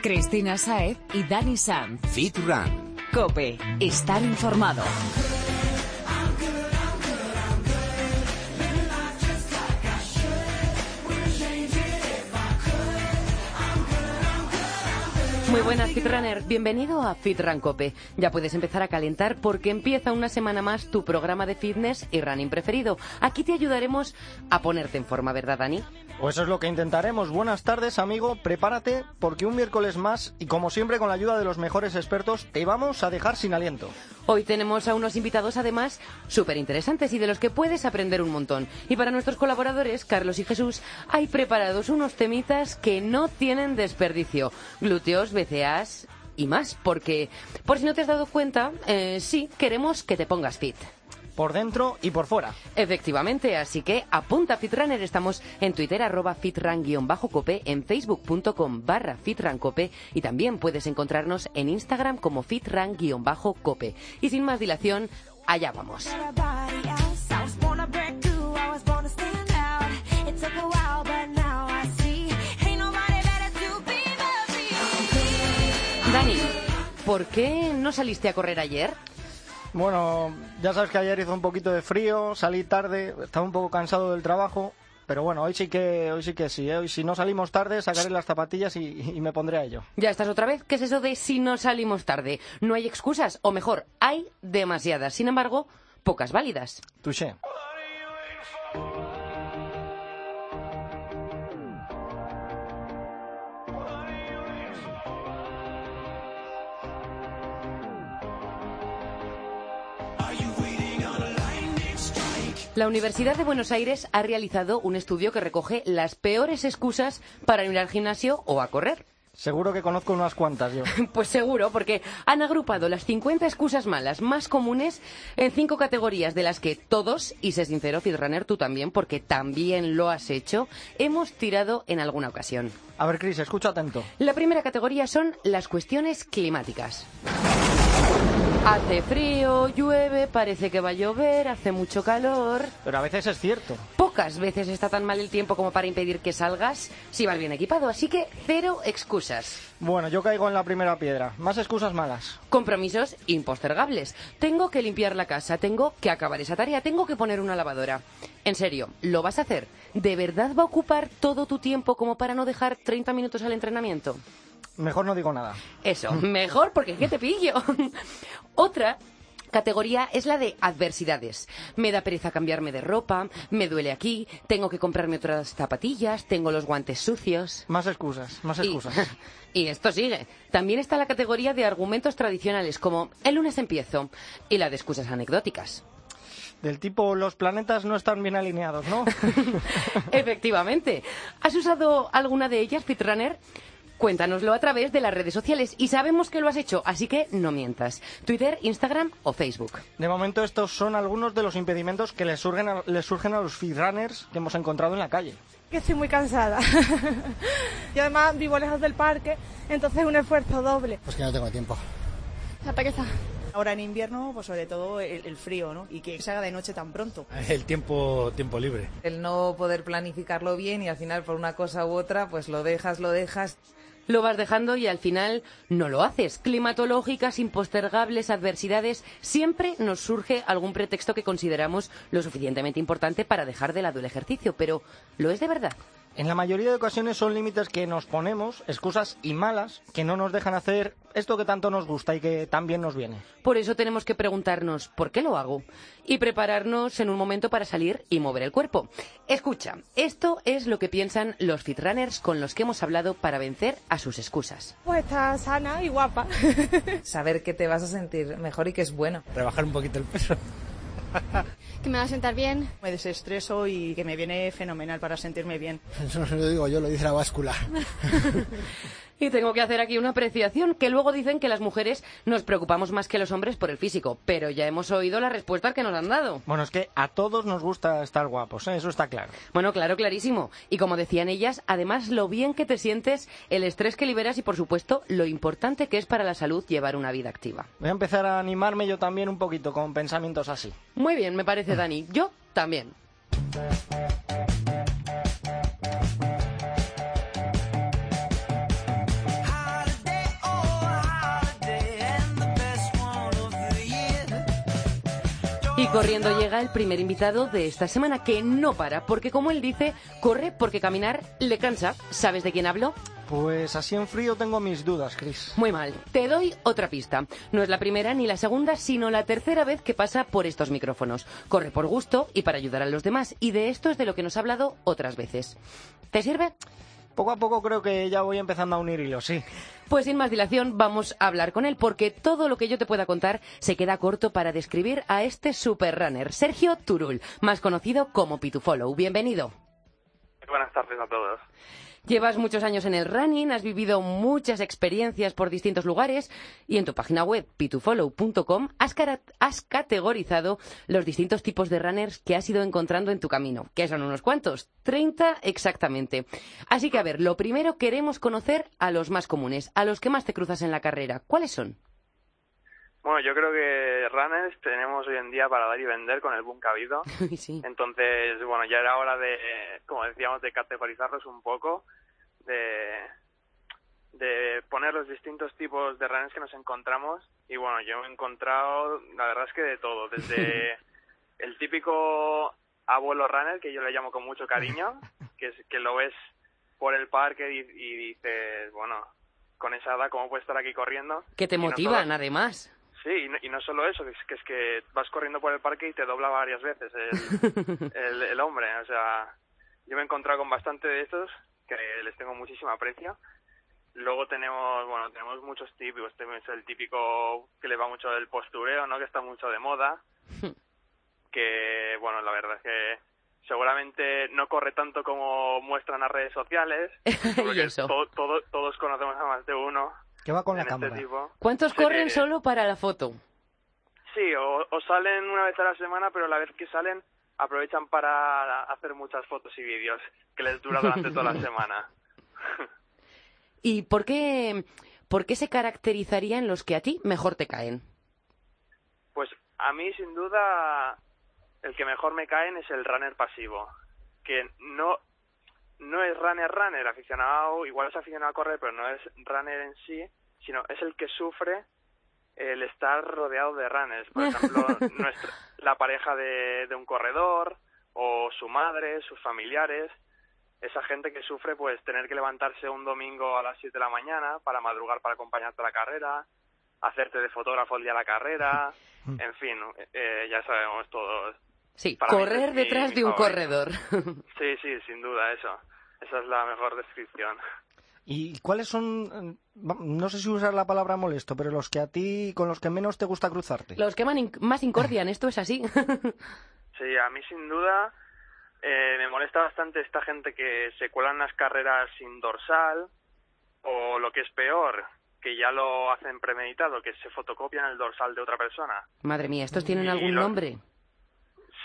Cristina Saez y Dani Sanz. Fit Run. Cope, estar informado. Muy buenas, Fitrunner. Bienvenido a Fitran Cope. Ya puedes empezar a calentar porque empieza una semana más tu programa de fitness y running preferido. Aquí te ayudaremos a ponerte en forma, ¿verdad, Dani? Pues eso es lo que intentaremos. Buenas tardes, amigo. Prepárate porque un miércoles más y como siempre con la ayuda de los mejores expertos te vamos a dejar sin aliento. Hoy tenemos a unos invitados además súper interesantes y de los que puedes aprender un montón. Y para nuestros colaboradores, Carlos y Jesús, hay preparados unos temitas que no tienen desperdicio. Glúteos, BCAs y más, porque por si no te has dado cuenta, eh, sí, queremos que te pongas fit. Por dentro y por fuera. Efectivamente, así que apunta Fitrunner. Estamos en Twitter, arroba fitran-cope, en facebook.com barra fitrancope y también puedes encontrarnos en Instagram como fitran-cope. Y sin más dilación, allá vamos. ¿Por qué no saliste a correr ayer? Bueno, ya sabes que ayer hizo un poquito de frío, salí tarde, estaba un poco cansado del trabajo, pero bueno, hoy sí que hoy sí que sí, ¿eh? hoy si no salimos tarde sacaré las zapatillas y, y me pondré a ello. Ya estás otra vez. ¿Qué es eso de si no salimos tarde? No hay excusas, o mejor, hay demasiadas. Sin embargo, pocas válidas. Touché. La Universidad de Buenos Aires ha realizado un estudio que recoge las peores excusas para ir al gimnasio o a correr. Seguro que conozco unas cuantas yo. Pues seguro, porque han agrupado las 50 excusas malas más comunes en cinco categorías de las que todos, y sé sincero, Fitrunner, tú también, porque también lo has hecho, hemos tirado en alguna ocasión. A ver, Cris, escucha atento. La primera categoría son las cuestiones climáticas. Hace frío, llueve, parece que va a llover, hace mucho calor. Pero a veces es cierto. Pocas veces está tan mal el tiempo como para impedir que salgas si vas bien equipado, así que cero excusas. Bueno, yo caigo en la primera piedra. Más excusas malas. Compromisos impostergables. Tengo que limpiar la casa, tengo que acabar esa tarea, tengo que poner una lavadora. En serio, ¿lo vas a hacer? ¿De verdad va a ocupar todo tu tiempo como para no dejar 30 minutos al entrenamiento? Mejor no digo nada. Eso, mejor porque ¿qué te pillo? Otra categoría es la de adversidades. Me da pereza cambiarme de ropa, me duele aquí, tengo que comprarme otras zapatillas, tengo los guantes sucios. Más excusas, más Y- excusas. Y, esto sigue. También está la categoría de argumentos tradicionales como el lunes empiezo y la de excusas anecdóticas. Del tipo, los planetas no están bien alineados, ¿no? Efectivamente. ¿Has usado alguna de ellas, Fitrunner? Cuéntanoslo a través de las redes sociales y sabemos que lo has hecho, así que no mientas. Twitter, Instagram o Facebook. De momento estos son algunos de los impedimentos que les surgen a, les surgen a los feedrunners que hemos encontrado en la calle. que estoy muy cansada. y además vivo lejos del parque, entonces es un esfuerzo doble. Pues que no tengo tiempo. La pereza. Ahora en invierno, pues sobre todo el, el frío, ¿no? Y que se haga de noche tan pronto. El tiempo, tiempo libre. El no poder planificarlo bien y al final por una cosa u otra, pues lo dejas, lo dejas. Lo vas dejando y al final no lo haces. Climatológicas, impostergables, adversidades. Siempre nos surge algún pretexto que consideramos lo suficientemente importante para dejar de lado el ejercicio. Pero, ¿lo es de verdad? En la mayoría de ocasiones son límites que nos ponemos, excusas y malas, que no nos dejan hacer esto que tanto nos gusta y que tan bien nos viene. Por eso tenemos que preguntarnos ¿por qué lo hago? Y prepararnos en un momento para salir y mover el cuerpo. Escucha, esto es lo que piensan los fitrunners con los que hemos hablado para vencer a sus excusas. Pues está sana y guapa. Saber que te vas a sentir mejor y que es bueno. Rebajar un poquito el peso. que me va a sentar bien. Me desestreso y que me viene fenomenal para sentirme bien. Eso no se lo digo yo, lo dice la báscula. Y tengo que hacer aquí una apreciación, que luego dicen que las mujeres nos preocupamos más que los hombres por el físico, pero ya hemos oído la respuesta que nos han dado. Bueno, es que a todos nos gusta estar guapos, ¿eh? eso está claro. Bueno, claro, clarísimo. Y como decían ellas, además lo bien que te sientes, el estrés que liberas y, por supuesto, lo importante que es para la salud llevar una vida activa. Voy a empezar a animarme yo también un poquito con pensamientos así. Muy bien, me parece, Dani. Yo también. Corriendo llega el primer invitado de esta semana, que no para, porque como él dice, corre porque caminar le cansa. ¿Sabes de quién hablo? Pues así en frío tengo mis dudas, Chris. Muy mal. Te doy otra pista. No es la primera ni la segunda, sino la tercera vez que pasa por estos micrófonos. Corre por gusto y para ayudar a los demás. Y de esto es de lo que nos ha hablado otras veces. ¿Te sirve? Poco a poco creo que ya voy empezando a unir hilos, sí. Pues sin más dilación vamos a hablar con él, porque todo lo que yo te pueda contar se queda corto para describir a este superrunner, Sergio Turul, más conocido como Pitufollow. Bienvenido. Buenas tardes a todos. Llevas muchos años en el running, has vivido muchas experiencias por distintos lugares y en tu página web pitufollow.com has, has categorizado los distintos tipos de runners que has ido encontrando en tu camino, que son unos cuantos, 30 exactamente. Así que a ver, lo primero queremos conocer a los más comunes, a los que más te cruzas en la carrera. ¿Cuáles son? Bueno, yo creo que runners tenemos hoy en día para dar y vender con el boom que ha habido. sí. Entonces, bueno, ya era hora de, como decíamos, de categorizarlos un poco, de, de poner los distintos tipos de runners que nos encontramos. Y bueno, yo he encontrado, la verdad es que de todo, desde el típico abuelo runner, que yo le llamo con mucho cariño, que, es, que lo ves por el parque y, y dices, bueno, con esa edad, ¿cómo puede estar aquí corriendo? Que te Y motivan, además. Sí, y no, y no solo eso, que es, que vas corriendo por el parque y te dobla varias veces el, el, el hombre. O sea, yo me he encontrado con bastante de estos que les tengo muchísimo aprecio. Luego tenemos, bueno, tenemos muchos típicos. Tenemos el típico que le va mucho del postureo, ¿no? Que está mucho de moda. Que, bueno, la verdad es que seguramente no corre tanto como muestran las redes sociales. y porque eso. to- todo- todos conocemos a más de uno Que va con la este cámara. ¿Cuántos Sí, corren eh, solo para la foto? Sí, o, o salen una vez a la semana, pero la vez que salen aprovechan para hacer muchas fotos y vídeos que les dura durante toda la semana. ¿Y por qué, por qué se caracterizarían los que a ti mejor te caen? Pues a mí, sin duda, el que mejor me caen es el runner pasivo, que no no es runner runner aficionado, igual es aficionado a correr, pero no es runner en sí, sino es el que sufre el estar rodeado de runners. Por ejemplo, nuestra, la pareja de, de un corredor o su madre, sus familiares, esa gente que sufre pues tener que levantarse un domingo a las 7 de la mañana para madrugar para acompañarte a la carrera, hacerte de fotógrafo el día de la carrera, en fin, eh, ya sabemos todos. Sí, Para correr es mi- detrás de un favorito. corredor. Sí, sí, sin duda, eso. Esa es la mejor descripción. ¿Y cuáles son, eh, no sé si usar la palabra molesto, pero los que a ti, con los que menos te gusta cruzarte? Los que más incordian, esto es así. Sí, a mí sin duda eh, me molesta bastante esta gente que se cuelan las carreras sin dorsal o lo que es peor, que ya lo hacen premeditado, que se fotocopian el dorsal de otra persona. Madre mía, ¿estos tienen Y algún lo- nombre?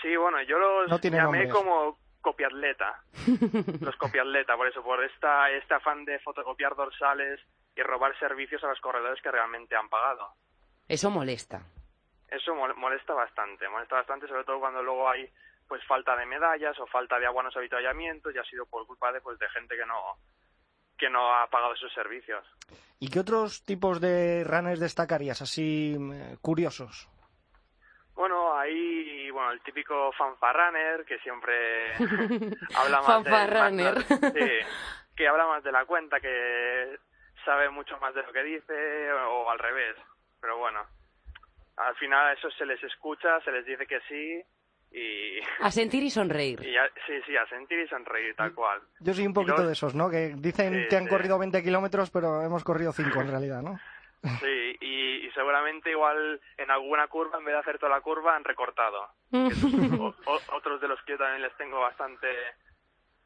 Sí, bueno, yo los No llamé nombres. como copiatleta, los copiatleta, por eso, por esta, este afán de fotocopiar dorsales y robar servicios a los corredores que realmente han pagado. Eso molesta. Eso mol- molesta bastante, molesta bastante, sobre todo cuando luego hay pues falta de medallas o falta de agua en los avituallamientos y ha sido por culpa de pues de gente que no que no ha pagado esos servicios. ¿Y qué otros tipos de runners destacarías, así eh, curiosos? Bueno, ahí, bueno, el típico fanfarrunner que siempre habla más de... Fanfarrunner. más- sí, que habla más de la cuenta, que sabe mucho más de lo que dice, o al revés. Pero bueno, al final a eso se les escucha, se les dice que sí, y, A sentir y sonreír. y ya- sí, sí, a sentir y sonreír, tal cual. Yo soy un poquito los- de esos, ¿no? Que dicen Sí, que han sí. corrido 20 kilómetros, pero hemos corrido 5 en realidad, ¿no? Sí, y, y seguramente igual en alguna curva, en vez de hacer toda la curva, han recortado. O- o- otros de los que yo también les tengo bastante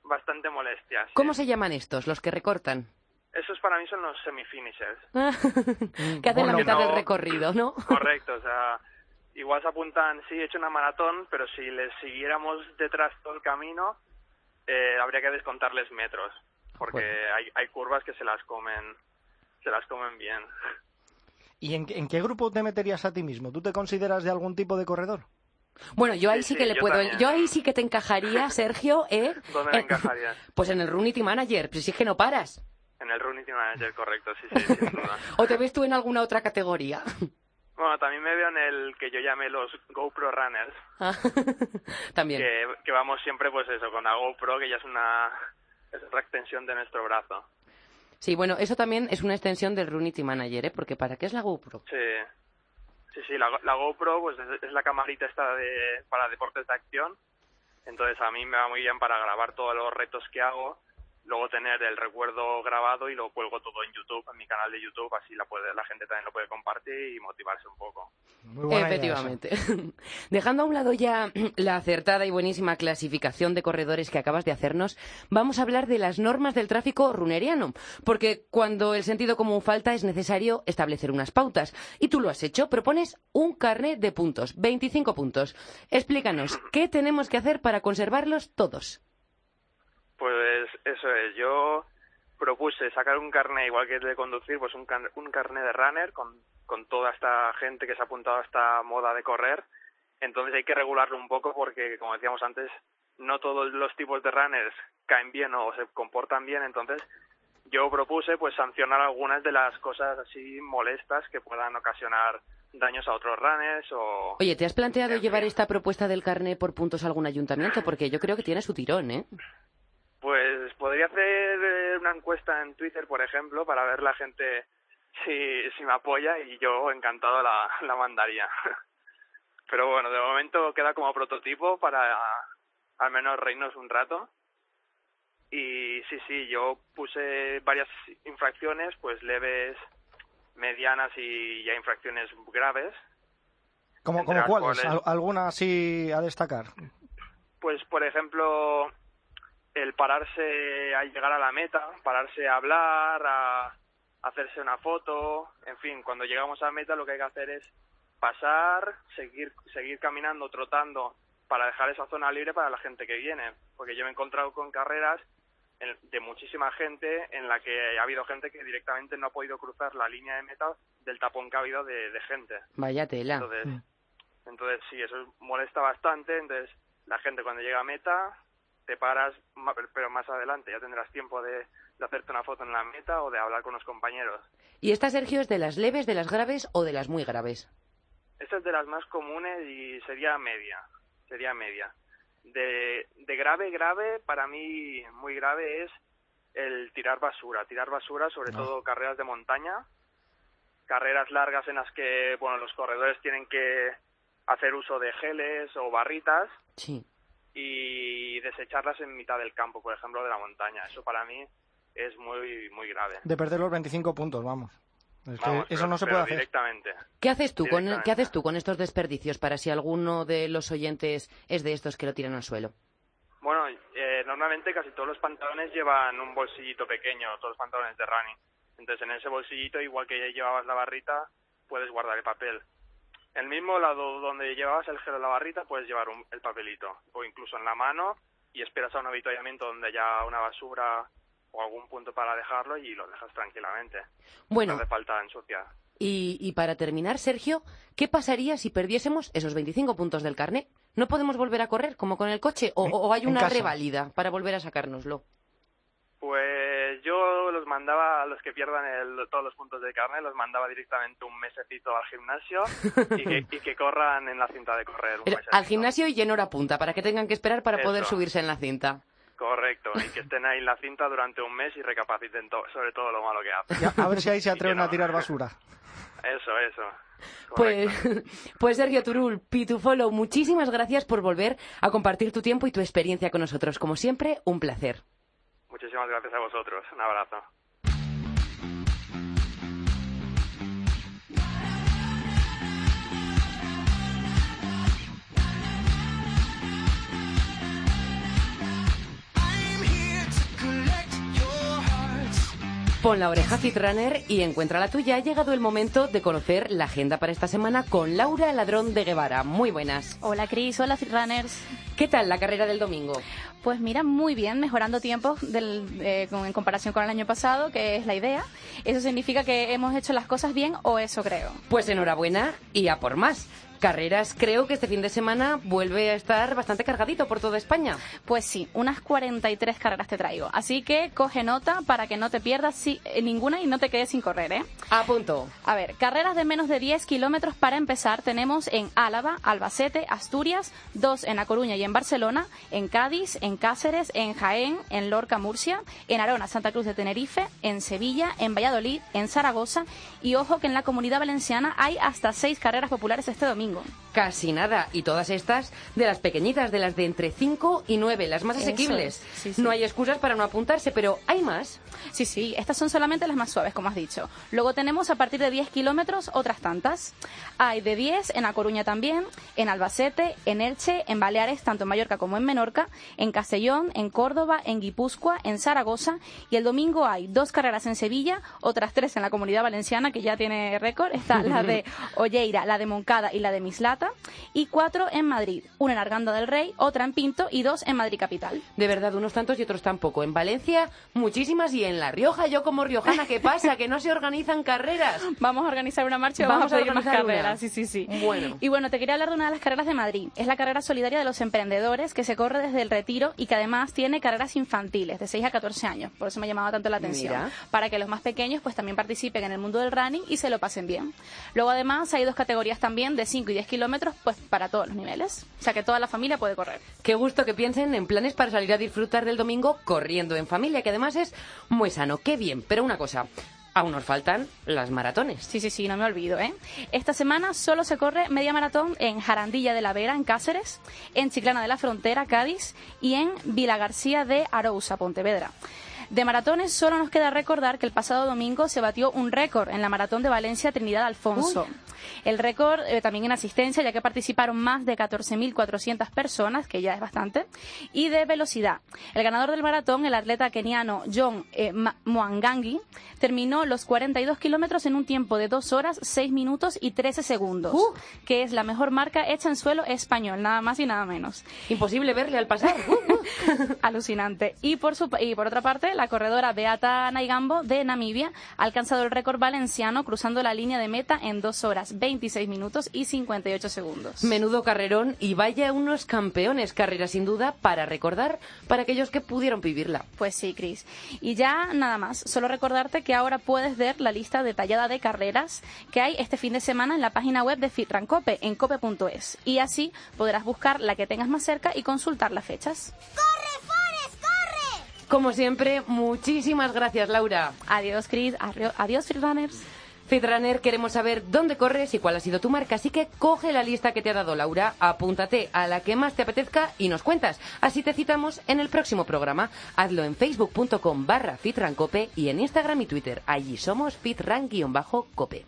bastante molestias. sí. ¿Cómo se llaman estos, los que recortan? Esos para mí son los semifinishers. que hacen la Bueno, mitad no. del recorrido, ¿no? Correcto, o sea, igual se apuntan, sí, he hecho una maratón, pero si les siguiéramos detrás todo el camino, eh, habría que descontarles metros, porque hay, hay curvas que se las comen, se las comen bien. ¿Y en, en qué grupo te meterías a ti mismo? ¿Tú te consideras de algún tipo de corredor? Bueno, yo ahí Sí, sí que sí, le yo puedo. también. Yo ahí sí que te encajaría, Sergio, ¿eh? ¿Dónde me Eh, encajarías? Pues en el Runity Manager, pero si es que no paras. En el Team Manager, correcto, sí, sí, sin duda. ¿O te ves tú en alguna otra categoría? Bueno, también me veo en el que yo llamé los GoPro Runners, Ah, También. que, que vamos siempre pues eso, con la GoPro, que ya es una, es otra extensión de nuestro brazo. Sí, bueno, eso también es una extensión del Runity Manager, ¿eh? Porque ¿para qué es la GoPro? Sí, sí, sí, la, GoPro pues es, es la camarita esta de, para deportes de acción, entonces a mí me va muy bien para grabar todos los retos que hago, luego tener el recuerdo grabado y lo cuelgo todo en YouTube, en mi canal de YouTube, así la, puede, la gente también lo puede compartir y motivarse un poco. Muy buena idea. Efectivamente. Dejando a un lado ya la acertada y buenísima clasificación de corredores que acabas de hacernos, vamos a hablar de las normas del tráfico runeriano. Porque cuando el sentido común falta es necesario establecer unas pautas. Y tú lo has hecho, propones un carnet de puntos, 25 puntos. Explícanos, ¿qué tenemos que hacer para conservarlos todos? Pues eso es, yo propuse sacar un carnet igual que el de conducir, pues un, car- un carnet de runner con, con toda esta gente que se ha apuntado a esta moda de correr. Entonces hay que regularlo un poco porque, como decíamos antes, no todos los tipos de runners caen bien o se comportan bien. Entonces yo propuse pues sancionar algunas de las cosas así molestas que puedan ocasionar daños a otros runners o... Oye, ¿te has planteado llevar esta propuesta del carnet por puntos a algún ayuntamiento? Porque yo creo que tiene su tirón, ¿eh? Pues podría hacer eh, una encuesta en Twitter, por ejemplo, para ver la gente si, si me apoya y yo encantado la, la mandaría. Pero bueno, de momento queda como prototipo para al menos reírnos un rato. Y sí, sí, yo puse varias infracciones, pues leves, medianas y ya infracciones graves. ¿Cómo, las cuáles? cuales- ¿Al- ¿Alguna así a destacar? Pues, por ejemplo, el pararse a llegar a la meta, pararse a hablar, a hacerse una foto, en fin, cuando llegamos a la meta lo que hay que hacer es pasar, seguir, seguir caminando, trotando, para dejar esa zona libre para la gente que viene. Porque yo me he encontrado con carreras en- de muchísima gente en la que ha habido gente que directamente no ha podido cruzar la línea de meta del tapón que ha habido de, de gente. Vaya tela. Entonces, entonces sí, eso molesta bastante. Entonces, la gente cuando llega a meta, te paras, pero más adelante ya tendrás tiempo de, de hacerte una foto en la meta o de hablar con los compañeros. ¿Y esta, Sergio, es de las leves, de las graves o de las muy graves? Esta es de las más comunes y sería media, sería media. De, de grave, grave, para mí muy grave es el tirar basura. Tirar basura, sobre todo carreras de montaña, carreras largas en las que, bueno, los corredores tienen que hacer uso de geles o barritas Sí. Y desecharlas en mitad del campo, por ejemplo, de la montaña. Eso para mí es muy, muy grave. De perder los 25 puntos, vamos. Es que Vamos, eso pero- no se puede hacer. directamente. ¿Qué haces tú con qué haces tú con estos desperdicios para si alguno de los oyentes es de estos que lo tiran al suelo? Bueno, eh, normalmente casi todos los pantalones llevan un bolsillito pequeño, todos los pantalones de running. Entonces en ese bolsillito, igual que llevabas la barrita, puedes guardar el papel. El mismo lado donde llevabas el gel o la barrita, puedes llevar un- el papelito. O incluso en la mano y esperas a un avituallamiento donde haya una basura o algún punto para dejarlo y lo dejas tranquilamente. Bueno, No hace falta ensuciar. y, y para terminar, Sergio, ¿qué pasaría si perdiésemos esos 25 puntos del carnet? ¿No podemos volver a correr como con el coche? ¿O, hay una casa. reválida para volver a sacárnoslo? Pues mandaba a los que pierdan el- todos los puntos de carne, los mandaba directamente un mesecito al gimnasio y que, y que corran en la cinta de correr. Un al gimnasio y en hora punta, para que tengan que esperar para poder subirse en la cinta. Correcto, y que estén ahí en la cinta durante un mes y recapaciten to- sobre todo lo malo que hacen. Ya, a ver si ahí se atreven no. a tirar basura. Eso, eso. Pues, pues Sergio Turul, Pitufolo, muchísimas gracias por volver a compartir tu tiempo y tu experiencia con nosotros. Como siempre, un placer. Muchísimas gracias a vosotros. Un abrazo. Pon la oreja Fitrunner y encuentra la tuya. Ha llegado el momento de conocer la agenda para esta semana con Laura Ladrón de Guevara. Muy buenas. Hola Cris, hola Runners. ¿Qué tal la carrera del domingo? Pues mira, muy bien, mejorando tiempos del, eh, con- en comparación con el año pasado, que es la idea. Eso significa que hemos hecho las cosas bien, o eso creo. Pues enhorabuena y a por más. Carreras, creo que este fin de semana vuelve a estar bastante cargadito por toda España. Pues sí, unas 43 carreras te traigo. Así que coge nota para que no te pierdas si- eh, ninguna y no te quedes sin correr, ¿eh? A punto. A ver, carreras de menos de 10 kilómetros para empezar tenemos en Álava, Albacete, Asturias, dos en A Coruña y en Barcelona, en Cádiz, en Cáceres, en Jaén, en Lorca, Murcia, en Arona, Santa Cruz de Tenerife, en Sevilla, en Valladolid, en Zaragoza y ojo que en la Comunidad Valenciana hay hasta seis carreras populares este domingo. Casi nada. Y todas estas de las pequeñitas, de las de entre 5 y 9, las más Eso asequibles. es, sí, sí. No hay excusas para no apuntarse, pero hay más. Sí, sí, estas son solamente las más suaves, como has dicho. Luego tenemos a partir de 10 kilómetros otras tantas. Hay de 10 en A Coruña también, en Albacete, en Elche, en Baleares, tanto en Mallorca como en Menorca, en Castellón, en Córdoba, en Guipúzcoa, en Zaragoza. Y el domingo hay dos carreras en Sevilla, otras tres en la Comunidad Valenciana, que ya tiene récord. Está la de Olleira, la de Moncada y la de Mislata. Y cuatro en Madrid, una en Arganda del Rey, otra en Pinto y dos en Madrid Capital. De verdad, unos tantos y otros tampoco. En Valencia, muchísimas. Y en La Rioja, yo como riojana, ¿qué pasa? Que no se organizan carreras. Vamos a organizar una marcha y Vamos vamos, a a pedir más una. carreras. Sí, sí, sí. Bueno. Y bueno, te quería hablar de una de las carreras de Madrid. Es la carrera solidaria de los emprendedores que se corre desde el retiro y que además tiene carreras infantiles de 6 a 14 años. Por eso me llamaba tanto la atención. Mira. Para que los más pequeños pues también participen en el mundo del running y se lo pasen bien. Luego además hay dos categorías también de 5 y 10 kilómetros pues para todos los niveles. O sea que toda la familia puede correr. Qué gusto que piensen en planes para salir a disfrutar del domingo corriendo en familia, que además es muy sano. Qué bien. Pero una cosa, aún nos faltan las maratones. Sí, sí, sí, no me olvido, ¿eh? Esta semana solo se corre media maratón en Jarandilla de la Vera, en Cáceres, en Chiclana de la Frontera, Cádiz, y en Vilagarcía de Arousa, Pontevedra. De maratones solo nos queda recordar que el pasado domingo se batió un récord en la maratón de Valencia Trinidad Alfonso. El récord eh, también en asistencia, ya que participaron más de 14.400 personas, que ya es bastante, y de velocidad. El ganador del maratón, el atleta keniano John eh, Mwangangi, terminó los 42 kilómetros en un tiempo de 2 horas, 6 minutos y 13 segundos, que es la mejor marca hecha en suelo español, nada más y nada menos. Imposible verle al pasar. Uh, uh. Alucinante. Y por, su, y por otra parte, la corredora Beata Naigambo de Namibia ha alcanzado el récord valenciano cruzando la línea de meta en 2 horas, 26 minutos y 58 segundos. Menudo carrerón y vaya unos campeones. Carrera sin duda para recordar para aquellos que pudieron vivirla. Pues sí, Cris. Y ya nada más, solo recordarte que ahora puedes ver la lista detallada de carreras que hay este fin de semana en la página web de Fitrancope, en cope.es. Y así podrás buscar la que tengas más cerca y consultar las fechas. Como siempre, muchísimas gracias, Laura. Adiós. Arrio- Adiós, Freerunners. Fitrunner, queremos saber dónde corres y cuál ha sido tu marca, así que coge la lista que te ha dado Laura, apúntate a la que más te apetezca y nos cuentas. Así te citamos en el próximo programa. Hazlo en facebook.com barra fitrancope y en Instagram y Twitter. Allí somos fitran-cope.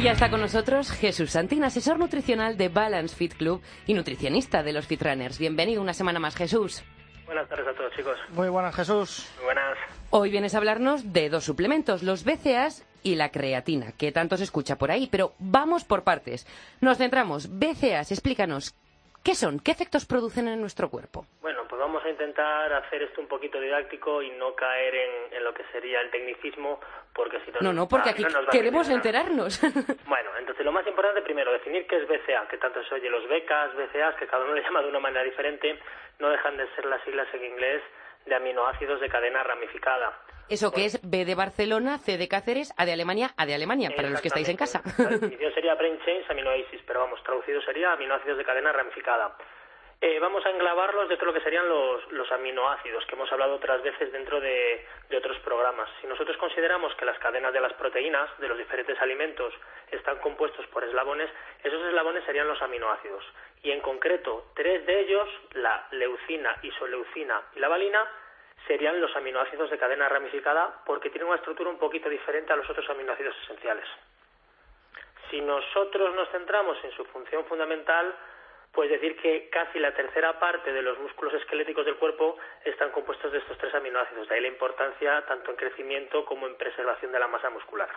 Y ya está con nosotros Jesús Santín, asesor nutricional de Balance Fit Club y nutricionista de los Fitrunners. Bienvenido una semana más, Jesús. Buenas tardes a todos, chicos. Muy buenas, Jesús. Muy buenas. Hoy vienes a hablarnos de dos suplementos, los BCAAs y la creatina, que tanto se escucha por ahí, pero vamos por partes. Nos centramos. BCAAs, explícanos, ¿qué son? ¿Qué efectos producen en nuestro cuerpo? Bueno, pues vamos a intentar hacer esto un poquito didáctico y no caer en, en lo que sería el tecnicismo, porque si no... No, no, porque va- aquí no queremos enterarnos. Bueno, entonces lo más importante primero, definir qué es BCA, que tanto se oye los becas, BCAs, que cada uno le llama de una manera diferente, no dejan de ser las siglas en inglés de aminoácidos de cadena ramificada. Eso que es B de Barcelona, C de Cáceres, A de Alemania, A de Alemania, para los que estáis en casa. La definición sería brain chains aminoacids, pero vamos, traducido sería aminoácidos de cadena ramificada. Eh, vamos a englobarlos dentro de lo que serían los, los aminoácidos, que hemos hablado otras veces dentro de, de otros programas. Si nosotros consideramos que las cadenas de las proteínas de los diferentes alimentos están compuestos por eslabones, esos eslabones serían los aminoácidos. Y en concreto, tres de ellos, la leucina, isoleucina y la valina, serían los aminoácidos de cadena ramificada porque tienen una estructura un poquito diferente a los otros aminoácidos esenciales. Si nosotros nos centramos en su función fundamental, pues decir que casi la tercera parte de los músculos esqueléticos del cuerpo están compuestos de estos tres aminoácidos. De ahí la importancia tanto en crecimiento como en preservación de la masa muscular.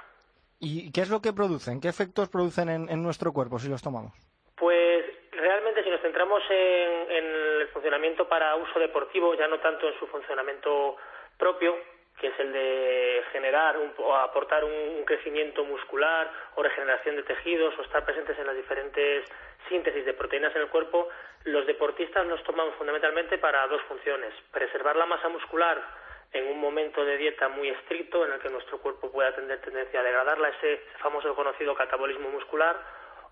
¿Y qué es lo que producen? ¿Qué efectos producen en, en nuestro cuerpo si los tomamos? Pues realmente si nos centramos en, en el funcionamiento para uso deportivo, ya no tanto en su funcionamiento propio, que es el de generar un- o aportar un, crecimiento muscular o regeneración de tejidos o estar presentes en las diferentes síntesis de proteínas en el cuerpo, los deportistas nos toman fundamentalmente para dos funciones. Preservar la masa muscular en un momento de dieta muy estricto en el que nuestro cuerpo pueda tener tendencia a degradarla, ese famoso conocido catabolismo muscular,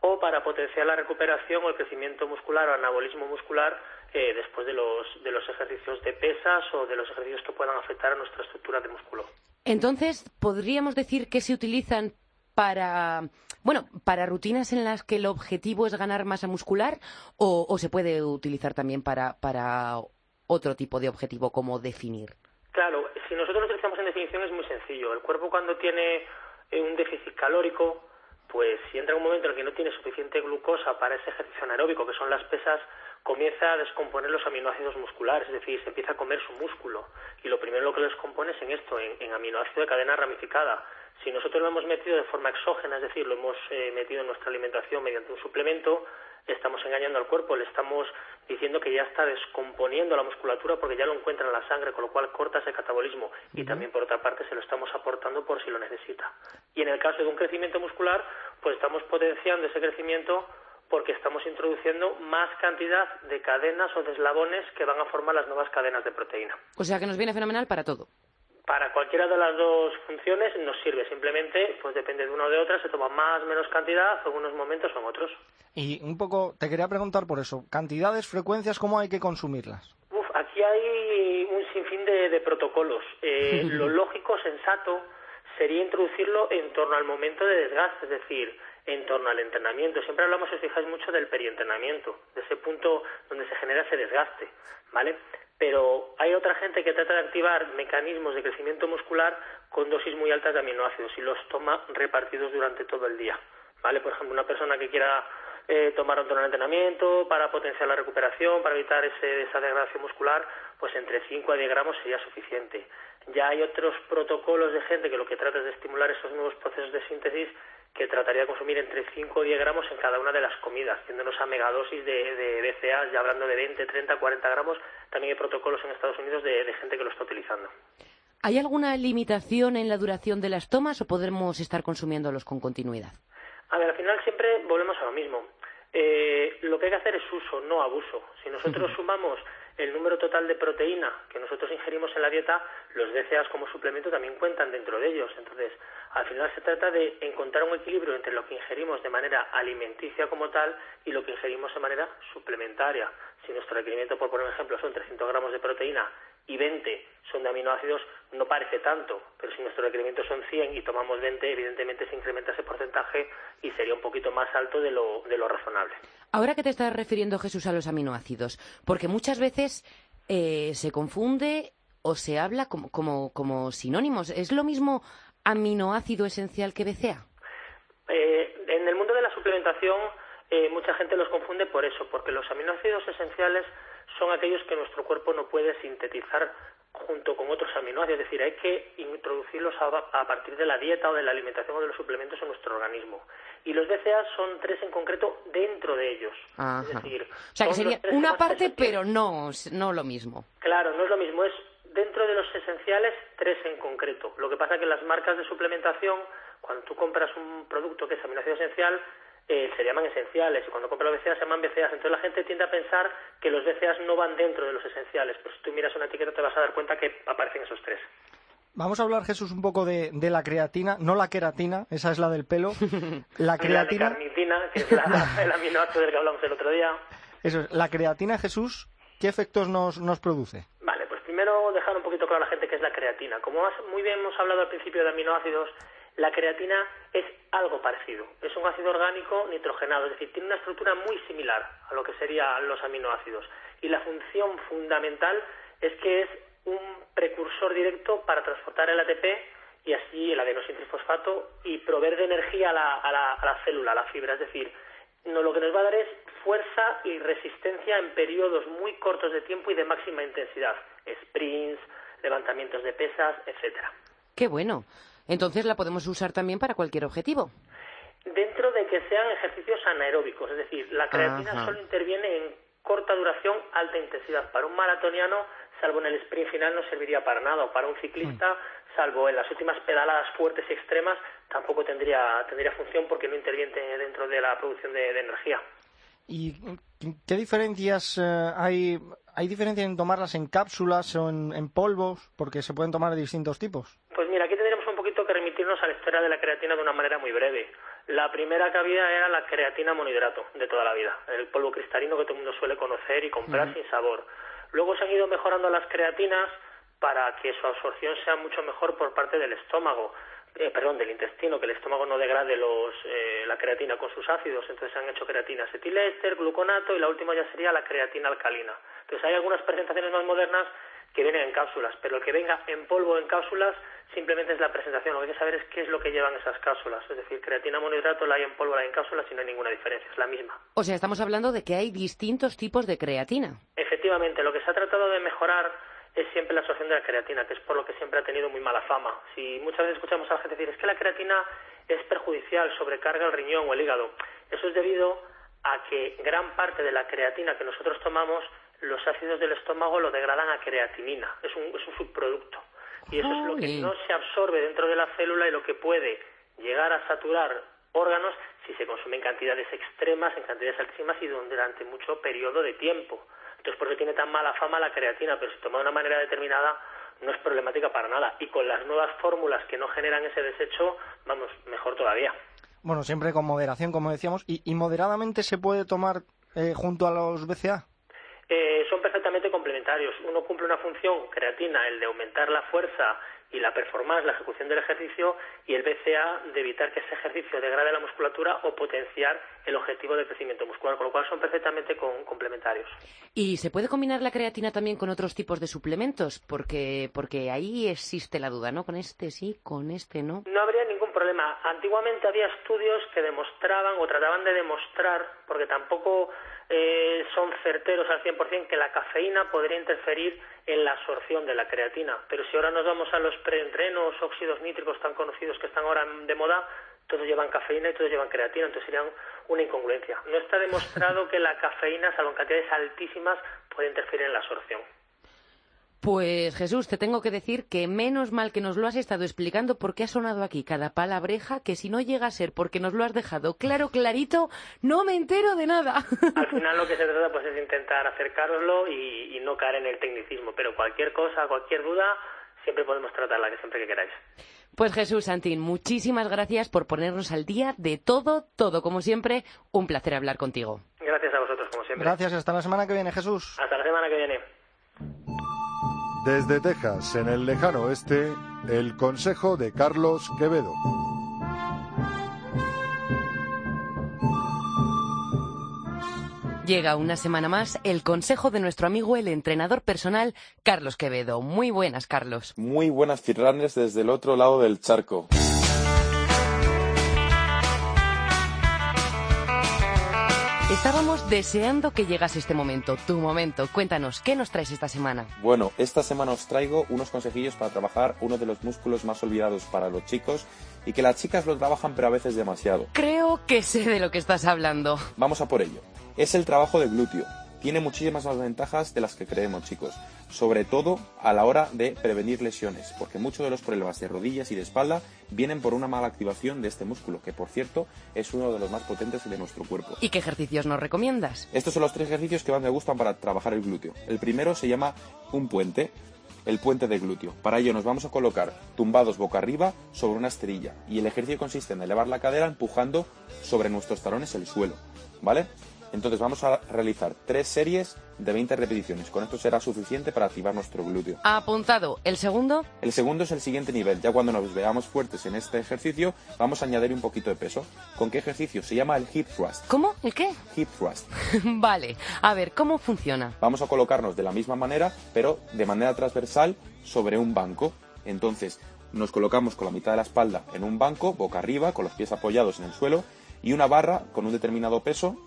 o para potenciar la recuperación o el crecimiento muscular o anabolismo muscular eh, después de los, de los ejercicios de pesas o de los ejercicios que puedan afectar a nuestra estructura de músculo. Entonces, ¿podríamos decir que se utilizan para, bueno, para rutinas en las que el objetivo es ganar masa muscular o, o se puede utilizar también para, para otro tipo de objetivo como definir? Claro, si nosotros lo utilizamos en definición es muy sencillo. El cuerpo cuando tiene eh, un déficit calórico, pues si entra en un momento en el que no tiene suficiente glucosa para ese ejercicio anaeróbico, que son las pesas, comienza a descomponer los aminoácidos musculares, es decir, se empieza a comer su músculo. Y lo primero lo que lo descompone es en esto, en, en aminoácido de cadena ramificada. Si nosotros lo hemos metido de forma exógena, es decir, lo hemos eh, metido en nuestra alimentación mediante un suplemento, estamos engañando al cuerpo, le estamos diciendo que ya está descomponiendo la musculatura porque ya lo encuentra en la sangre, con lo cual corta ese catabolismo y también por otra parte se lo estamos aportando por si lo necesita. Y en el caso de un crecimiento muscular, pues estamos potenciando ese crecimiento porque estamos introduciendo más cantidad de cadenas o de eslabones que van a formar las nuevas cadenas de proteína. O sea que nos viene fenomenal para todo. Para cualquiera de las dos funciones nos sirve, simplemente pues depende de una o de otra, se toma más o menos cantidad, en unos momentos o en otros. Y un poco, te quería preguntar por eso, cantidades, frecuencias, ¿cómo hay que consumirlas? Uf, aquí hay un sinfín de, de protocolos. Eh, lo lógico, sensato, sería introducirlo en torno al momento de desgaste, es decir, en torno al entrenamiento. Siempre hablamos, si os fijáis, mucho del perientrenamiento, de ese punto donde se genera ese desgaste, ¿vale? Pero hay otra gente que trata de activar mecanismos de crecimiento muscular con dosis muy altas de aminoácidos y los toma repartidos durante todo el día, ¿vale? Por ejemplo, una persona que quiera eh, tomar un tono de entrenamiento para potenciar la recuperación, para evitar ese, esa degradación muscular, pues entre 5 a 10 gramos sería suficiente. Ya hay otros protocolos de gente que lo que trata es de estimular esos nuevos procesos de síntesis que trataría de consumir entre 5 o 10 gramos en cada una de las comidas, yéndonos a megadosis de, de BCAAs, ya hablando de 20, 30, 40 gramos. También hay protocolos en Estados Unidos de, de gente que lo está utilizando. ¿Hay alguna limitación en la duración de las tomas o podremos estar consumiéndolos con continuidad? A ver, al final siempre volvemos a lo mismo. Eh, lo que hay que hacer es uso, no abuso. Si nosotros sumamos el número total de proteína que nosotros ingerimos en la dieta, los DCAs como suplemento también cuentan dentro de ellos. Entonces, al final se trata de encontrar un equilibrio entre lo que ingerimos de manera alimenticia como tal y lo que ingerimos de manera suplementaria. Si nuestro requerimiento, por poner un ejemplo, son 300 gramos de proteína y 20 son de aminoácidos, no parece tanto, pero si nuestro requerimiento son 100 y tomamos 20, evidentemente se incrementa ese porcentaje y sería un poquito más alto de lo, de lo razonable. Ahora que te estás refiriendo, Jesús, a los aminoácidos, porque muchas veces eh, se confunde o se habla como, como, como sinónimos. ¿Es lo mismo aminoácido esencial que BCA? Eh, en el mundo de la suplementación eh, mucha gente los confunde por eso, porque los aminoácidos esenciales son aquellos que nuestro cuerpo no puede sintetizar junto con otros aminoácidos, es decir, hay que introducirlos a, a, partir de la dieta o de la alimentación o de los suplementos en nuestro organismo. Y los BCA son tres en concreto dentro de ellos. Ajá. Es decir, o sea, que sería una parte, pero no, no lo mismo. Claro, no es lo mismo, es dentro de los esenciales tres en concreto. Lo que pasa que las marcas de suplementación, cuando tú compras un producto que es aminoácido esencial, eh, se llaman esenciales y cuando compras los BCAAs se llaman BCAAs. Entonces la gente tiende a pensar que los BCAAs no van dentro de los esenciales, pero si tú miras una etiqueta te vas a dar cuenta que aparecen esos tres. Vamos a hablar, Jesús, un poco de, de, la creatina, no la queratina, esa es la del pelo. La creatina. La carnitina, que es la, el aminoácido del que hablamos el otro día. Eso es. La creatina, Jesús, ¿qué efectos nos, nos produce? Vale, pues primero dejar un poquito claro a la gente qué es la creatina. Como muy bien hemos hablado al principio de aminoácidos, la creatina es algo parecido. Es un ácido orgánico nitrogenado, es decir, tiene una estructura muy similar a lo que serían los aminoácidos. Y la función fundamental es que es un precursor directo para transportar el ATP y así el adenosintrifosfato y proveer de energía a la, a, la, a la, célula, a la fibra. Es decir, no, lo que nos va a dar es fuerza y resistencia en periodos muy cortos de tiempo y de máxima intensidad. Sprints, levantamientos de pesas, etcétera. Qué bueno. Entonces la podemos usar también para cualquier objetivo. Dentro de que sean ejercicios anaeróbicos, es decir, la creatina Ajá. solo interviene en corta duración, alta intensidad. Para un maratoniano, salvo en el sprint final, no serviría para nada. O para un ciclista, salvo en las últimas pedaladas fuertes y extremas, tampoco tendría, tendría función porque no interviene dentro de la producción de, de energía. ¿Y qué diferencias eh, hay? ¿Hay diferencia en tomarlas en cápsulas o en, en polvos? Porque se pueden tomar de distintos tipos. Pues mira, a la historia de la creatina de una manera muy breve. La primera que había era la creatina monohidrato de toda la vida, el polvo cristalino que todo el mundo suele conocer y comprar sin sabor. Luego se han ido mejorando las creatinas para que su absorción sea mucho mejor por parte del estómago, eh, perdón, del intestino, que el estómago no degrade los, eh, la creatina con sus ácidos. Entonces se han hecho creatinas etiléster, gluconato y la última ya sería la creatina alcalina. Entonces hay algunas presentaciones más modernas que vienen en cápsulas, pero el que venga en polvo o en cápsulas simplemente es la presentación. Lo que hay que saber es qué es lo que llevan esas cápsulas. Es decir, creatina monohidrato la hay en polvo, la hay en cápsulas y no hay ninguna diferencia, es la misma. O sea, estamos hablando de que hay distintos tipos de creatina. Efectivamente, lo que se ha tratado de mejorar es siempre la absorción de la creatina, que es por lo que siempre ha tenido muy mala fama. Si muchas veces escuchamos a la gente decir es que la creatina es perjudicial, sobrecarga el riñón o el hígado, eso es debido a que gran parte de la creatina que nosotros tomamos, los ácidos del estómago lo degradan a creatinina, es un, es un subproducto. Y eso es lo que no se absorbe dentro de la célula y lo que puede llegar a saturar órganos si se consume en cantidades extremas, en cantidades altísimas y durante mucho periodo de tiempo. Entonces, por eso tiene tan mala fama la creatina, pero si tomada de una manera determinada no es problemática para nada. Y con las nuevas fórmulas que no generan ese desecho, vamos, mejor todavía. Bueno, siempre con moderación, como decíamos. ¿Y, y moderadamente se puede tomar eh, junto a los BCA? Eh, son perfectamente complementarios. Uno cumple una función creatina, el de aumentar la fuerza y la performance, la ejecución del ejercicio, y el BCA de evitar que ese ejercicio degrade la musculatura o potenciar el objetivo de crecimiento muscular, con lo cual son perfectamente con- complementarios. ¿Y se puede combinar la creatina también con otros tipos de suplementos? Porque, porque ahí existe la duda, ¿no? Con este sí, con este no. No habría ningún problema. Antiguamente había estudios que demostraban o trataban de demostrar, porque tampoco eh, son certeros al 100%, que la cafeína podría interferir en la absorción de la creatina. Pero si ahora nos vamos a los preentrenos, óxidos nítricos tan conocidos que están ahora de moda, todos llevan cafeína y todos llevan creatina, entonces serían una incongruencia. No está demostrado que la cafeína, salvo en cantidades altísimas, puede interferir en la absorción. Pues Jesús, te tengo que decir que menos mal que nos lo has estado explicando porque ha sonado aquí cada palabreja que si no llega a ser porque nos lo has dejado claro, clarito, no me entero de nada. Al final lo que se trata pues es intentar acercaroslo y, y no caer en el tecnicismo, pero cualquier cosa, cualquier duda, siempre podemos tratarla, que siempre que queráis. Pues Jesús Santín, muchísimas gracias por ponernos al día de todo, todo, como siempre, un placer hablar contigo. Gracias a vosotros, como siempre. Gracias, hasta la semana que viene, Jesús. Hasta la semana que viene. Desde Texas, en el lejano oeste, el consejo de Carlos Quevedo. Llega una semana más el consejo de nuestro amigo el entrenador personal Carlos Quevedo. Muy buenas, Carlos. Muy buenas firranes desde el otro lado del charco. Estábamos deseando que llegase este momento, tu momento. Cuéntanos, ¿qué nos traes esta semana? Bueno, esta semana os traigo unos consejillos para trabajar uno de los músculos más olvidados para los chicos y que las chicas lo trabajan pero a veces demasiado. Creo que sé de lo que estás hablando. Vamos a por ello. Es el trabajo de glúteo. Tiene muchísimas más ventajas de las que creemos, chicos. Sobre todo a la hora de prevenir lesiones, porque muchos de los problemas de rodillas y de espalda vienen por una mala activación de este músculo, que por cierto es uno de los más potentes de nuestro cuerpo. ¿Y qué ejercicios nos recomiendas? Estos son los tres ejercicios que más me gustan para trabajar el glúteo. El primero se llama un puente, el puente de glúteo. Para ello nos vamos a colocar tumbados boca arriba sobre una esterilla y el ejercicio consiste en elevar la cadera empujando sobre nuestros talones el suelo, ¿vale? Entonces vamos a realizar tres series de 20 repeticiones. Con esto será suficiente para activar nuestro glúteo. Apuntado. ¿El segundo? El segundo es el siguiente nivel. Ya cuando nos veamos fuertes en este ejercicio, vamos a añadir un poquito de peso. ¿Con qué ejercicio? Se llama el hip thrust. ¿Cómo? ¿El qué? Hip thrust. vale. A ver, ¿cómo funciona? Vamos a colocarnos de la misma manera, pero de manera transversal sobre un banco. Entonces, nos colocamos con la mitad de la espalda en un banco, boca arriba, con los pies apoyados en el suelo, y una barra con un determinado peso,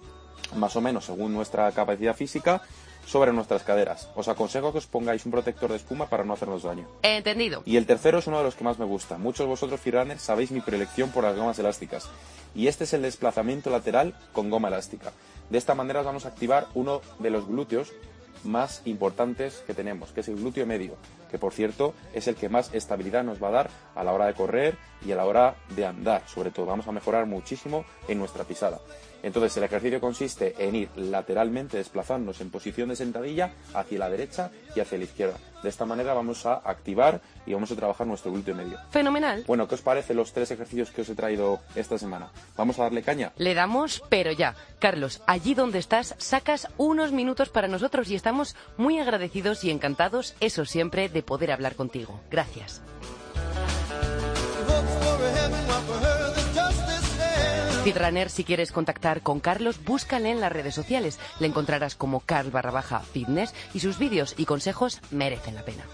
más o menos según nuestra capacidad física, sobre nuestras caderas. Os aconsejo que os pongáis un protector de espuma para no hacernos daño. Entendido. Y el tercero es uno de los que más me gusta. Muchos de vosotros, freerunners, sabéis mi predilección por las gomas elásticas. Y este es el desplazamiento lateral con goma elástica. De esta manera os vamos a activar uno de los glúteos más importantes que tenemos, que es el glúteo medio, que por cierto es el que más estabilidad nos va a dar a la hora de correr y a la hora de andar. Sobre todo, vamos a mejorar muchísimo en nuestra pisada. Entonces, el ejercicio consiste en ir lateralmente desplazándonos en posición de sentadilla hacia la derecha y hacia la izquierda. De esta manera vamos a activar y vamos a trabajar nuestro glúteo medio. Fenomenal. Bueno, ¿qué os parece los tres ejercicios que os he traído esta semana? ¿Vamos a darle caña? Le damos, pero ya. Carlos, allí donde estás, sacas unos minutos para nosotros y estamos muy agradecidos y encantados, eso siempre, de poder hablar contigo. Gracias. Fitrunner, si quieres contactar con Carlos, búscale en las redes sociales. Le encontrarás como Carl barra baja fitness y sus vídeos y consejos merecen la pena.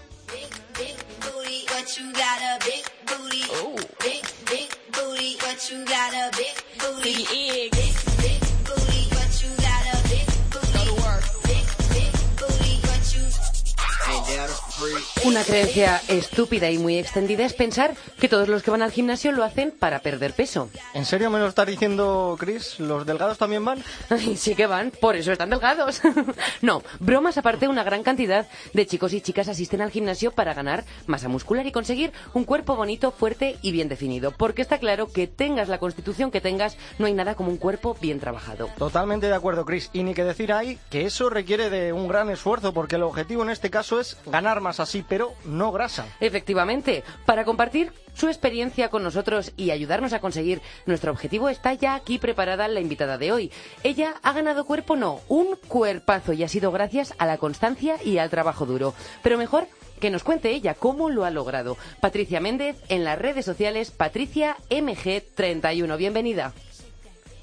Una creencia estúpida y muy extendida es pensar que todos los que van al gimnasio lo hacen para perder peso. ¿En serio me lo estás diciendo, Chris? ¿Los delgados también van? Ay, sí que van, por eso están delgados. no, bromas aparte, una gran cantidad de chicos y chicas asisten al gimnasio para ganar masa muscular y conseguir un cuerpo bonito, fuerte y bien definido. Porque está claro que tengas la constitución que tengas, no hay nada como un cuerpo bien trabajado. Totalmente de acuerdo, Chris. Y ni que decir hay que eso requiere de un gran esfuerzo, porque el objetivo en este caso es ganar más así, pero no grasa. Efectivamente, para compartir su experiencia con nosotros y ayudarnos a conseguir nuestro objetivo está ya aquí preparada la invitada de hoy. Ella ha ganado cuerpo, no, un cuerpazo y ha sido gracias a la constancia y al trabajo duro. Pero mejor que nos cuente ella cómo lo ha logrado. Patricia Méndez en las redes sociales Patricia MG31. Bienvenida.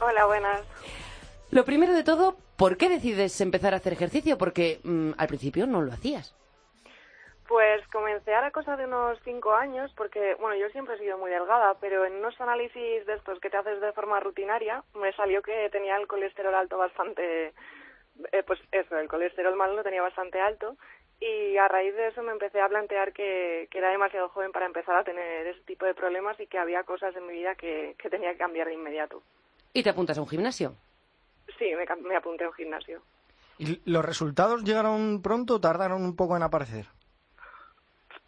Hola, buenas. Lo primero de todo, ¿por qué decides empezar a hacer ejercicio? Porque mm, al principio no lo hacías. Pues comencé a la cosa de unos cinco años porque, bueno, yo siempre he sido muy delgada, pero en unos análisis de estos que te haces de forma rutinaria me salió que tenía el colesterol alto bastante, eh, pues eso, el colesterol malo lo tenía bastante alto y a raíz de eso me empecé a plantear que, que era demasiado joven para empezar a tener ese tipo de problemas y que había cosas en mi vida que, que tenía que cambiar de inmediato. ¿Y te apuntas a un gimnasio? Sí, me, me apunté a un gimnasio. ¿Y los resultados llegaron pronto o tardaron un poco en aparecer?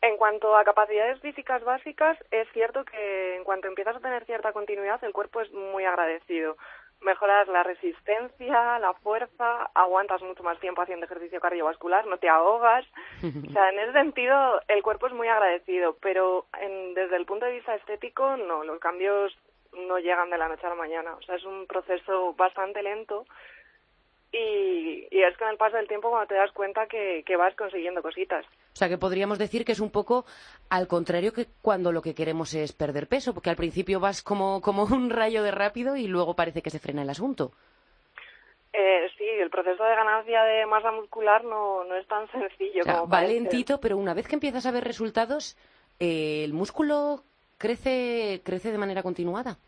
En cuanto a capacidades físicas básicas, es cierto que en cuanto empiezas a tener cierta continuidad, el cuerpo es muy agradecido. Mejoras la resistencia, la fuerza, aguantas mucho más tiempo haciendo ejercicio cardiovascular, no te ahogas. O sea, en ese sentido, el cuerpo es muy agradecido, pero en- desde el punto de vista estético, no, los cambios no llegan de la noche a la mañana. O sea, es un proceso bastante lento y, y es con el paso del tiempo cuando te das cuenta que, que vas consiguiendo cositas. O sea, que podríamos decir que es un poco al contrario que cuando lo que queremos es perder peso, porque al principio vas como, como un rayo de rápido y luego parece que se frena el asunto. Eh, sí, el proceso de ganancia de masa muscular no, no es tan sencillo O sea, como va parece. lentito, pero una vez que empiezas a ver resultados, eh, el músculo crece, crece de manera continuada.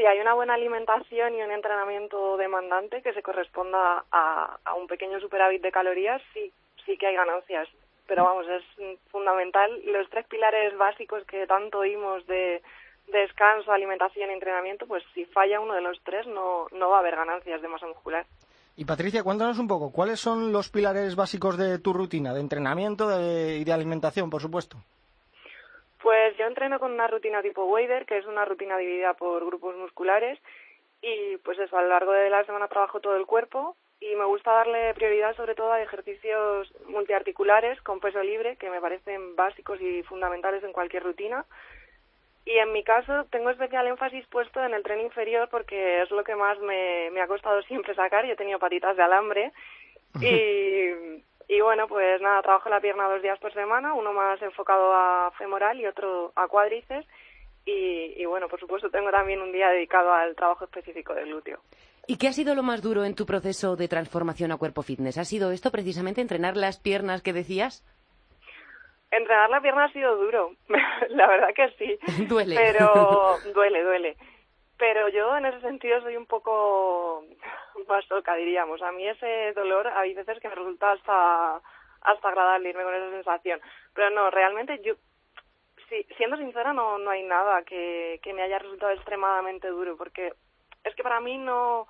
Si hay una buena alimentación y un entrenamiento demandante que se corresponda a, un pequeño superávit de calorías, sí, sí que hay ganancias. Pero vamos, es fundamental los tres pilares básicos que tanto oímos de descanso, alimentación y entrenamiento, pues si falla uno de los tres no, no va a haber ganancias de masa muscular. Y Patricia, cuéntanos un poco, ¿cuáles son los pilares básicos de tu rutina, de entrenamiento y de alimentación, por supuesto? Pues yo entreno con una rutina tipo Wader, que es una rutina dividida por grupos musculares y pues eso, a lo largo de la semana trabajo todo el cuerpo y me gusta darle prioridad sobre todo a ejercicios multiarticulares con peso libre que me parecen básicos y fundamentales en cualquier rutina. Y en mi caso tengo especial énfasis puesto en el tren inferior porque es lo que más me, me ha costado siempre sacar. Yo he tenido patitas de alambre y, y bueno, pues nada, trabajo la pierna dos días por semana, uno más enfocado a femoral y otro a cuádriceps. Y, y bueno, por supuesto tengo también un día dedicado al trabajo específico del glúteo. ¿Y qué ha sido lo más duro en tu proceso de transformación a cuerpo fitness? ¿Ha sido esto precisamente entrenar las piernas que decías? Entrenar la pierna ha sido duro, la verdad que sí. Duele. Pero duele, duele. Pero yo en ese sentido soy un poco más loca, diríamos. A mí ese dolor hay veces que me resulta hasta, hasta agradable irme con esa sensación. Pero no, realmente yo, siendo sincera, no, no hay nada que, que me haya resultado extremadamente duro, porque es que para mí no,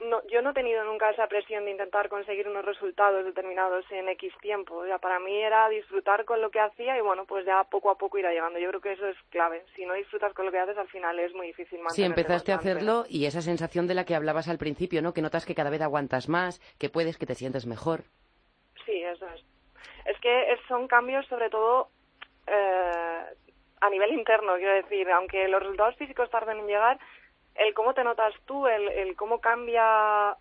no, yo no he tenido nunca esa presión de intentar conseguir unos resultados determinados en X tiempo. O sea, para mí era disfrutar con lo que hacía y bueno, pues ya poco a poco irá llegando. Yo creo que eso es clave. Si no disfrutas con lo que haces, al final es muy difícil mantenerlo. Sí, empezaste a hacerlo y esa sensación de la que hablabas al principio, ¿no? Que notas que cada vez aguantas más, que puedes, que te sientes mejor. Sí, eso es. Es que son cambios sobre todo eh, a nivel interno, quiero decir, aunque los resultados físicos tarden en llegar, el cómo te notas tú, el, el cómo cambia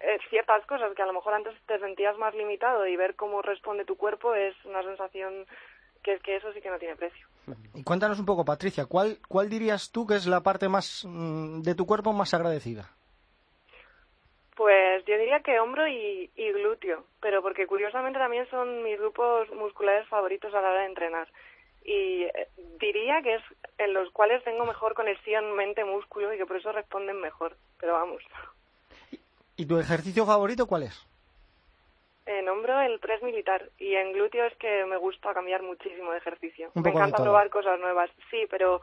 eh, ciertas cosas que a lo mejor antes te sentías más limitado y ver cómo responde tu cuerpo es una sensación que, que eso sí que no tiene precio. Y cuéntanos un poco, Patricia, ¿cuál, cuál dirías tú que es la parte más mm, de tu cuerpo más agradecida? Pues yo diría que hombro y, y glúteo, pero porque curiosamente también son mis grupos musculares favoritos a la hora de entrenar. Y eh, diría que es en los cuales tengo mejor conexión mente-músculo y que por eso responden mejor. Pero vamos, ¿Y tu ejercicio favorito cuál es? en hombro el press militar y en glúteo es que me gusta cambiar muchísimo de ejercicio. Un me poco encanta probar cosas nuevas, sí, pero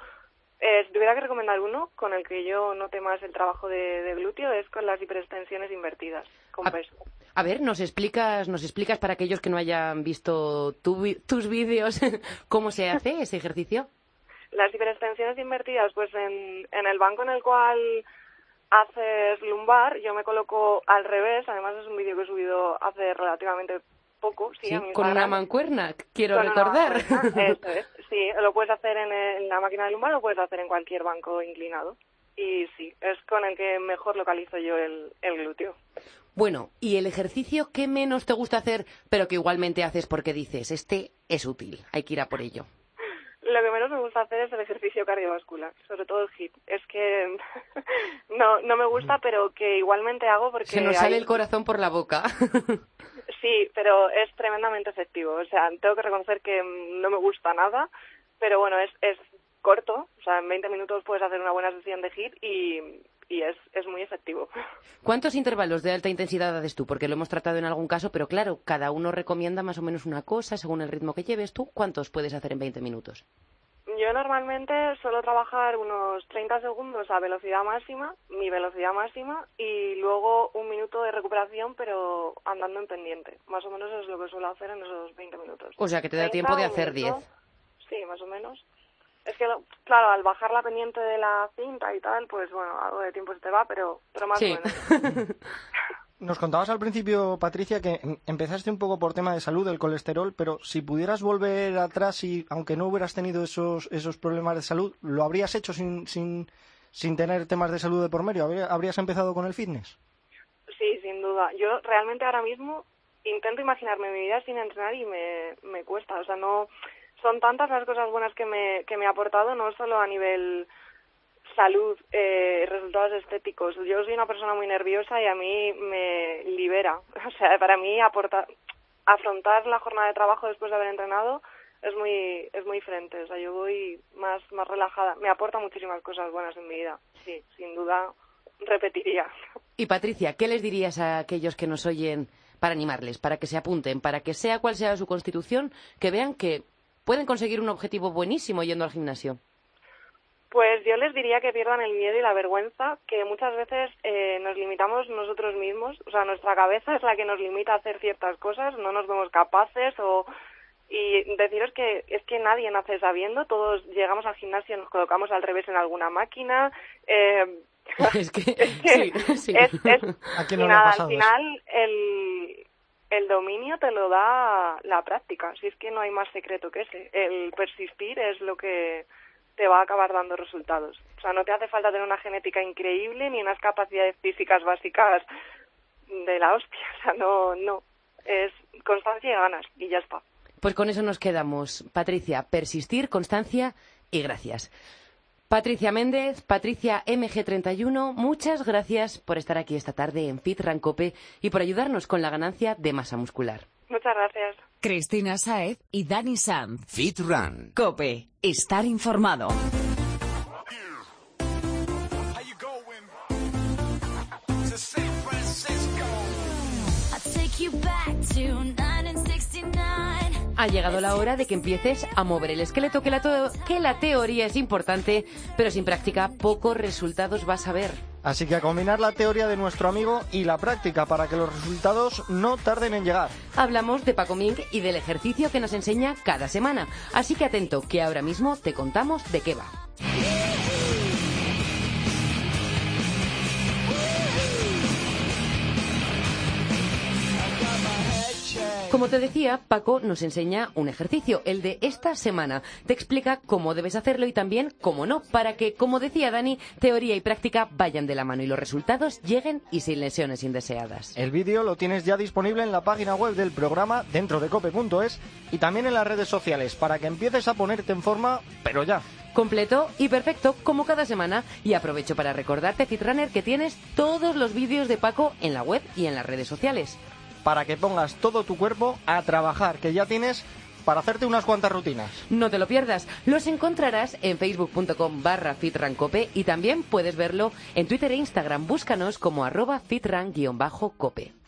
eh, si tuviera que recomendar uno con el que yo note más el trabajo de, de glúteo es con las hiperextensiones invertidas, con peso. A ver, nos explicas, nos explicas para aquellos que no hayan visto tu tus vídeos cómo se hace ese ejercicio. Las hiperextensiones invertidas, pues en, en el banco en el cual haces lumbar, yo me coloco al revés, además es un vídeo que he subido hace relativamente poco, sí, Sí, a mi con una mancuerna, quiero Con recordar. mancuerna, eso es. Sí, lo puedes hacer en, el- en la máquina de lumbar o lo puedes hacer en cualquier banco inclinado. Y sí, es con el que mejor localizo yo el, el glúteo. Bueno, ¿y el ejercicio que menos te gusta hacer, pero que igualmente haces porque dices, este es útil, hay que ir a por ello? Lo que menos me gusta hacer es el ejercicio cardiovascular, sobre todo el HIIT. Es que no, no me gusta, pero que igualmente hago porque... Se nos sale el corazón por la boca. Sí, pero es tremendamente efectivo. O sea, tengo que reconocer que mm, no me gusta nada, pero bueno, es, es corto. O sea, en 20 minutos puedes hacer una buena sesión de HIIT y, y es, es muy efectivo. ¿Cuántos intervalos de alta intensidad haces tú? Porque lo hemos tratado en algún caso, pero claro, cada uno recomienda más o menos una cosa según el ritmo que lleves. ¿Tú cuántos puedes hacer en 20 minutos? Yo normalmente suelo trabajar unos 30 segundos a velocidad máxima, mi velocidad máxima, y luego un minuto de recuperación, pero andando en pendiente. Más o menos es lo que suelo hacer en esos 20 minutos. O sea, que te da 30, tiempo de hacer minuto. 10. Sí, más o menos. Es que, claro, al bajar la pendiente de la cinta y tal, pues bueno, algo de tiempo se te va, pero, pero más o Sí. menos. Nos contabas al principio, Patricia, que em- empezaste un poco por tema de salud, el colesterol, pero si pudieras volver atrás y aunque no hubieras tenido esos, esos problemas de salud, ¿lo habrías hecho sin, sin, sin tener temas de salud de por medio? ¿Habría- ¿Habrías empezado con el fitness? Sí, sin duda. Yo realmente ahora mismo intento imaginarme mi vida sin entrenar y me, me cuesta. O sea, no son tantas las cosas buenas que me, que me ha aportado, no solo a nivel salud, eh, resultados estéticos. Yo soy una persona muy nerviosa y a mí me libera. O sea, para mí aporta, afrontar la jornada de trabajo después de haber entrenado es muy es muy diferente. O sea, yo voy más más relajada. Me aporta muchísimas cosas buenas en mi vida. Sí, sin duda repetiría. Y Patricia, ¿qué les dirías a aquellos que nos oyen para animarles, para que se apunten, para que sea cual sea su constitución, que vean que pueden conseguir un objetivo buenísimo yendo al gimnasio? Pues yo les diría que pierdan el miedo y la vergüenza, que muchas veces eh, nos limitamos nosotros mismos, o sea, nuestra cabeza es la que nos limita a hacer ciertas cosas, no nos vemos capaces o y deciros que es que nadie nace sabiendo, todos llegamos al gimnasio, nos colocamos al revés en alguna máquina, eh, es que, sí, sí. es, es- ¿A quién y no le ha nada, pasado al final el, el dominio te lo da la práctica, si es que no hay más secreto que ese. El persistir es lo que te va a acabar dando resultados. O sea, no te hace falta tener una genética increíble ni unas capacidades físicas básicas de la hostia. O sea, no, no. Es constancia y ganas y ya está. Pues con eso nos quedamos. Patricia, persistir, constancia y gracias. Patricia Méndez, Patricia MG31, muchas gracias por estar aquí esta tarde en Fit Rancope y por ayudarnos con la ganancia de masa muscular. Muchas gracias. Cristina Saez y Dani Sam Fit Run. Cope. Estar informado. you back to 9 and 69 ha llegado la hora de que empieces a mover el esqueleto, que la, que la teoría es importante, pero sin práctica pocos resultados vas a ver. Así que a combinar la teoría de nuestro amigo y la práctica para que los resultados no tarden en llegar. Hablamos de Paco Ming y del ejercicio que nos enseña cada semana. Así que atento, que ahora mismo te contamos de qué va. Como te decía, Paco nos enseña un ejercicio, el de esta semana. Te explica cómo debes hacerlo y también cómo no, para que, como decía Dani, teoría y práctica vayan de la mano y los resultados lleguen y sin lesiones indeseadas. El vídeo lo tienes ya disponible en la página web del programa dentro de cope.es y también en las redes sociales para que empieces a ponerte en forma, pero ya. Completo y perfecto como cada semana. Y aprovecho para recordarte, Fitrunner, que tienes todos los vídeos de Paco en la web y en las redes sociales. Para que pongas todo tu cuerpo a trabajar, que ya tienes para hacerte unas cuantas rutinas. No te lo pierdas. Los encontrarás en facebook.com barra fitrancope y también puedes verlo en Twitter e Instagram. Búscanos como arroba fitran-cope.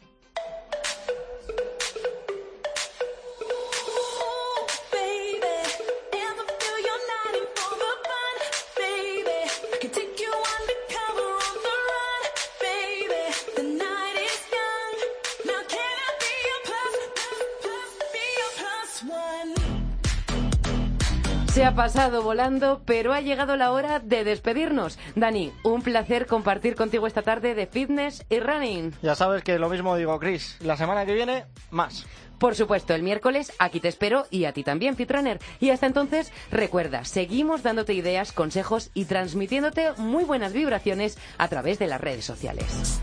Se ha pasado volando, pero ha llegado la hora de despedirnos. Dani, un placer compartir contigo esta tarde de fitness y running. Ya sabes que lo mismo digo, Chris. La semana que viene, más. Por supuesto, el miércoles aquí te espero y a ti también, Fitrunner. Y hasta entonces, recuerda, seguimos dándote ideas, consejos y transmitiéndote muy buenas vibraciones a través de las redes sociales.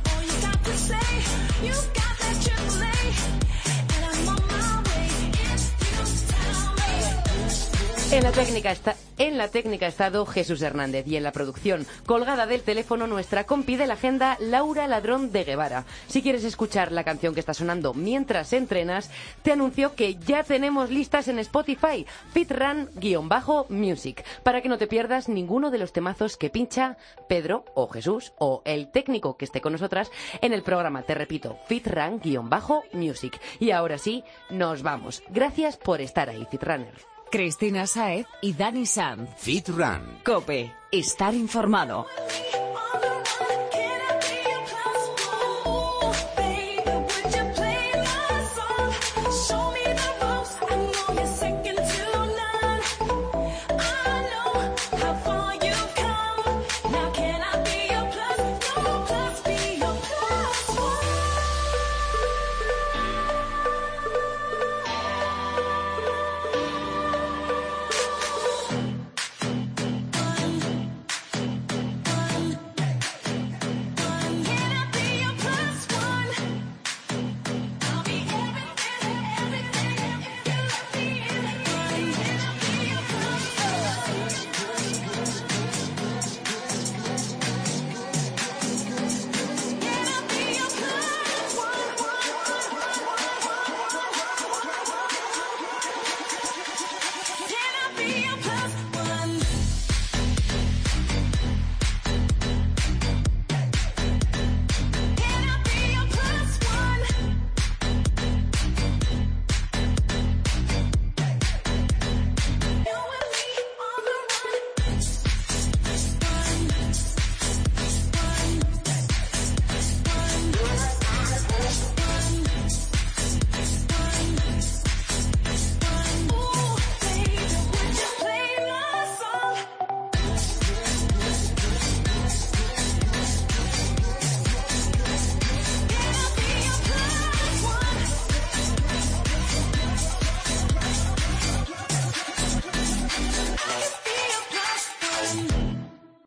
En la técnica está, en la técnica ha estado Jesús Hernández y en la producción, colgada del teléfono, nuestra compi de la agenda, Laura Ladrón de Guevara. Si quieres escuchar la canción que está sonando mientras entrenas, te anuncio que ya tenemos listas en Spotify, Fitrun-Music, para que no te pierdas ninguno de los temazos que pincha Pedro o Jesús o el técnico que esté con nosotras en el programa, te repito, Fitran-Music. Y ahora sí, nos vamos. Gracias por estar ahí, Fitrunner. Cristina Saez y Dani Sanz. Fit Run. Cope. Estar informado.